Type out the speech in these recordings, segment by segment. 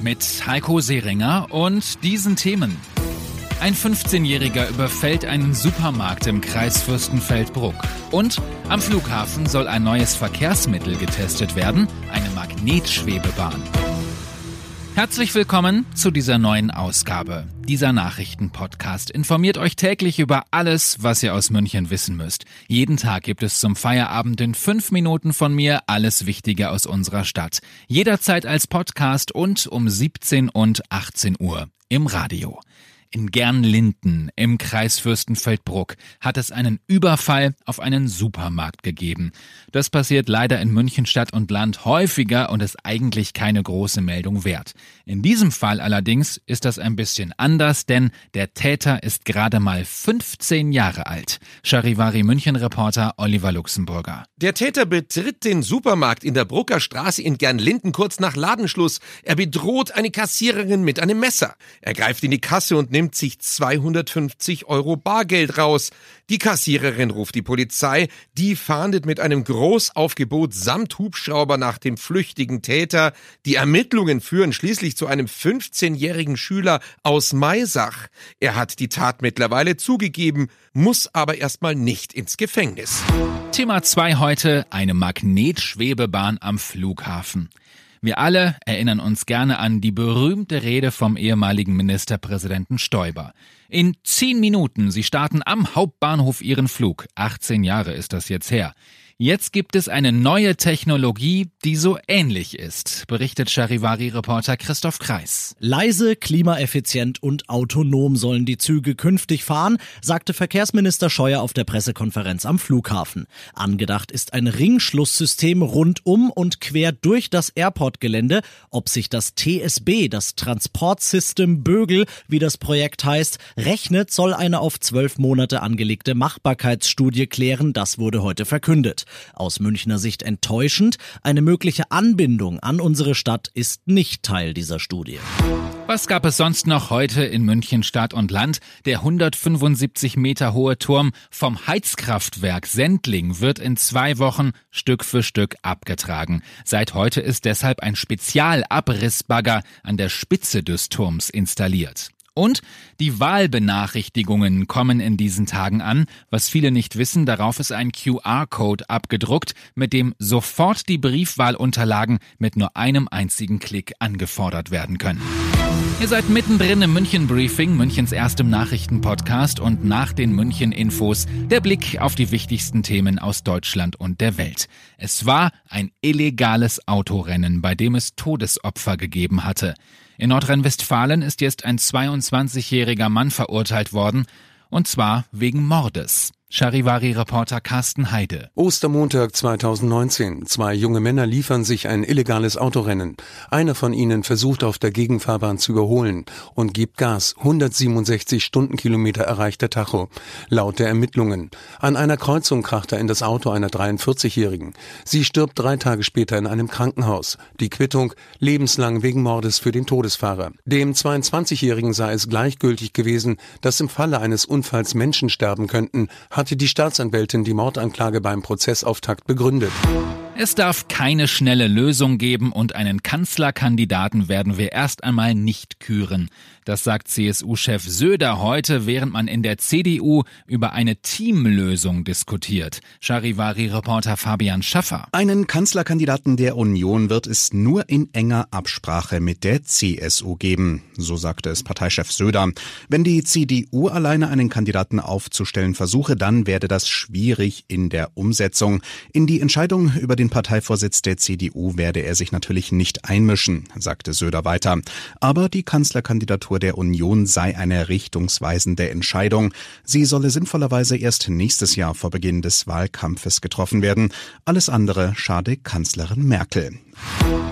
Mit Heiko Seringer und diesen Themen. Ein 15-Jähriger überfällt einen Supermarkt im Kreis Fürstenfeldbruck. Und am Flughafen soll ein neues Verkehrsmittel getestet werden, eine Magnetschwebebahn. Herzlich willkommen zu dieser neuen Ausgabe. Dieser Nachrichtenpodcast informiert euch täglich über alles, was ihr aus München wissen müsst. Jeden Tag gibt es zum Feierabend in fünf Minuten von mir alles Wichtige aus unserer Stadt. Jederzeit als Podcast und um 17 und 18 Uhr im Radio. In Gernlinden im Kreis Fürstenfeldbruck hat es einen Überfall auf einen Supermarkt gegeben. Das passiert leider in München Stadt und Land häufiger und ist eigentlich keine große Meldung wert. In diesem Fall allerdings ist das ein bisschen anders, denn der Täter ist gerade mal 15 Jahre alt. Charivari München Reporter Oliver Luxemburger. Der Täter betritt den Supermarkt in der Brucker Straße in Gernlinden kurz nach Ladenschluss. Er bedroht eine Kassiererin mit einem Messer. Er greift in die Kasse und nimmt sich 250 Euro Bargeld raus. Die Kassiererin ruft die Polizei, die fahndet mit einem Großaufgebot samt Hubschrauber nach dem flüchtigen Täter. Die Ermittlungen führen schließlich zu einem 15-jährigen Schüler aus Maisach. Er hat die Tat mittlerweile zugegeben, muss aber erstmal nicht ins Gefängnis. Thema 2 heute, eine Magnetschwebebahn am Flughafen. Wir alle erinnern uns gerne an die berühmte Rede vom ehemaligen Ministerpräsidenten Stoiber. In zehn Minuten, Sie starten am Hauptbahnhof Ihren Flug. 18 Jahre ist das jetzt her. Jetzt gibt es eine neue Technologie, die so ähnlich ist, berichtet Charivari-Reporter Christoph Kreis. Leise, klimaeffizient und autonom sollen die Züge künftig fahren, sagte Verkehrsminister Scheuer auf der Pressekonferenz am Flughafen. Angedacht ist ein Ringschlusssystem rundum und quer durch das Airport-Gelände. Ob sich das TSB, das Transport System Bögel, wie das Projekt heißt, rechnet, soll eine auf zwölf Monate angelegte Machbarkeitsstudie klären. Das wurde heute verkündet. Aus Münchner Sicht enttäuschend. Eine mögliche Anbindung an unsere Stadt ist nicht Teil dieser Studie. Was gab es sonst noch heute in München Stadt und Land? Der 175 Meter hohe Turm vom Heizkraftwerk Sendling wird in zwei Wochen Stück für Stück abgetragen. Seit heute ist deshalb ein Spezialabrissbagger an der Spitze des Turms installiert. Und die Wahlbenachrichtigungen kommen in diesen Tagen an. Was viele nicht wissen, darauf ist ein QR-Code abgedruckt, mit dem sofort die Briefwahlunterlagen mit nur einem einzigen Klick angefordert werden können. Ihr seid mittendrin im München Briefing, Münchens erstem Nachrichtenpodcast und nach den München Infos der Blick auf die wichtigsten Themen aus Deutschland und der Welt. Es war ein illegales Autorennen, bei dem es Todesopfer gegeben hatte. In Nordrhein-Westfalen ist jetzt ein 22-jähriger Mann verurteilt worden, und zwar wegen Mordes. Charivari-Reporter Carsten Heide. Ostermontag 2019. Zwei junge Männer liefern sich ein illegales Autorennen. Einer von ihnen versucht auf der Gegenfahrbahn zu überholen und gibt Gas. 167 Stundenkilometer erreicht der Tacho. Laut der Ermittlungen. An einer Kreuzung kracht er in das Auto einer 43-Jährigen. Sie stirbt drei Tage später in einem Krankenhaus. Die Quittung lebenslang wegen Mordes für den Todesfahrer. Dem 22-Jährigen sei es gleichgültig gewesen, dass im Falle eines Unfalls Menschen sterben könnten, hatte die Staatsanwältin die Mordanklage beim Prozessauftakt begründet. Es darf keine schnelle Lösung geben und einen Kanzlerkandidaten werden wir erst einmal nicht küren. Das sagt CSU-Chef Söder heute, während man in der CDU über eine Teamlösung diskutiert. Charivari-Reporter Fabian Schaffer. Einen Kanzlerkandidaten der Union wird es nur in enger Absprache mit der CSU geben. So sagte es Parteichef Söder. Wenn die CDU alleine einen Kandidaten aufzustellen versuche, dann werde das schwierig in der Umsetzung. In die Entscheidung über den Parteivorsitz der CDU werde er sich natürlich nicht einmischen, sagte Söder weiter. Aber die Kanzlerkandidatur der Union sei eine richtungsweisende Entscheidung. Sie solle sinnvollerweise erst nächstes Jahr vor Beginn des Wahlkampfes getroffen werden. Alles andere schade Kanzlerin Merkel.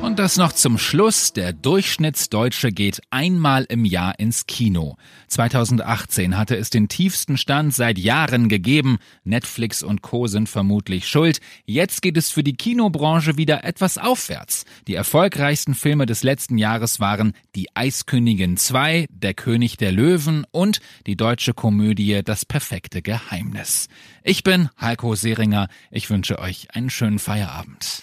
Und das noch zum Schluss. Der Durchschnittsdeutsche geht einmal im Jahr ins Kino. 2018 hatte es den tiefsten Stand seit Jahren gegeben. Netflix und Co. sind vermutlich schuld. Jetzt geht es für die Kinobranche wieder etwas aufwärts. Die erfolgreichsten Filme des letzten Jahres waren Die Eiskönigin 2, Der König der Löwen und die deutsche Komödie Das perfekte Geheimnis. Ich bin Heiko Seringer. Ich wünsche euch einen schönen Feierabend.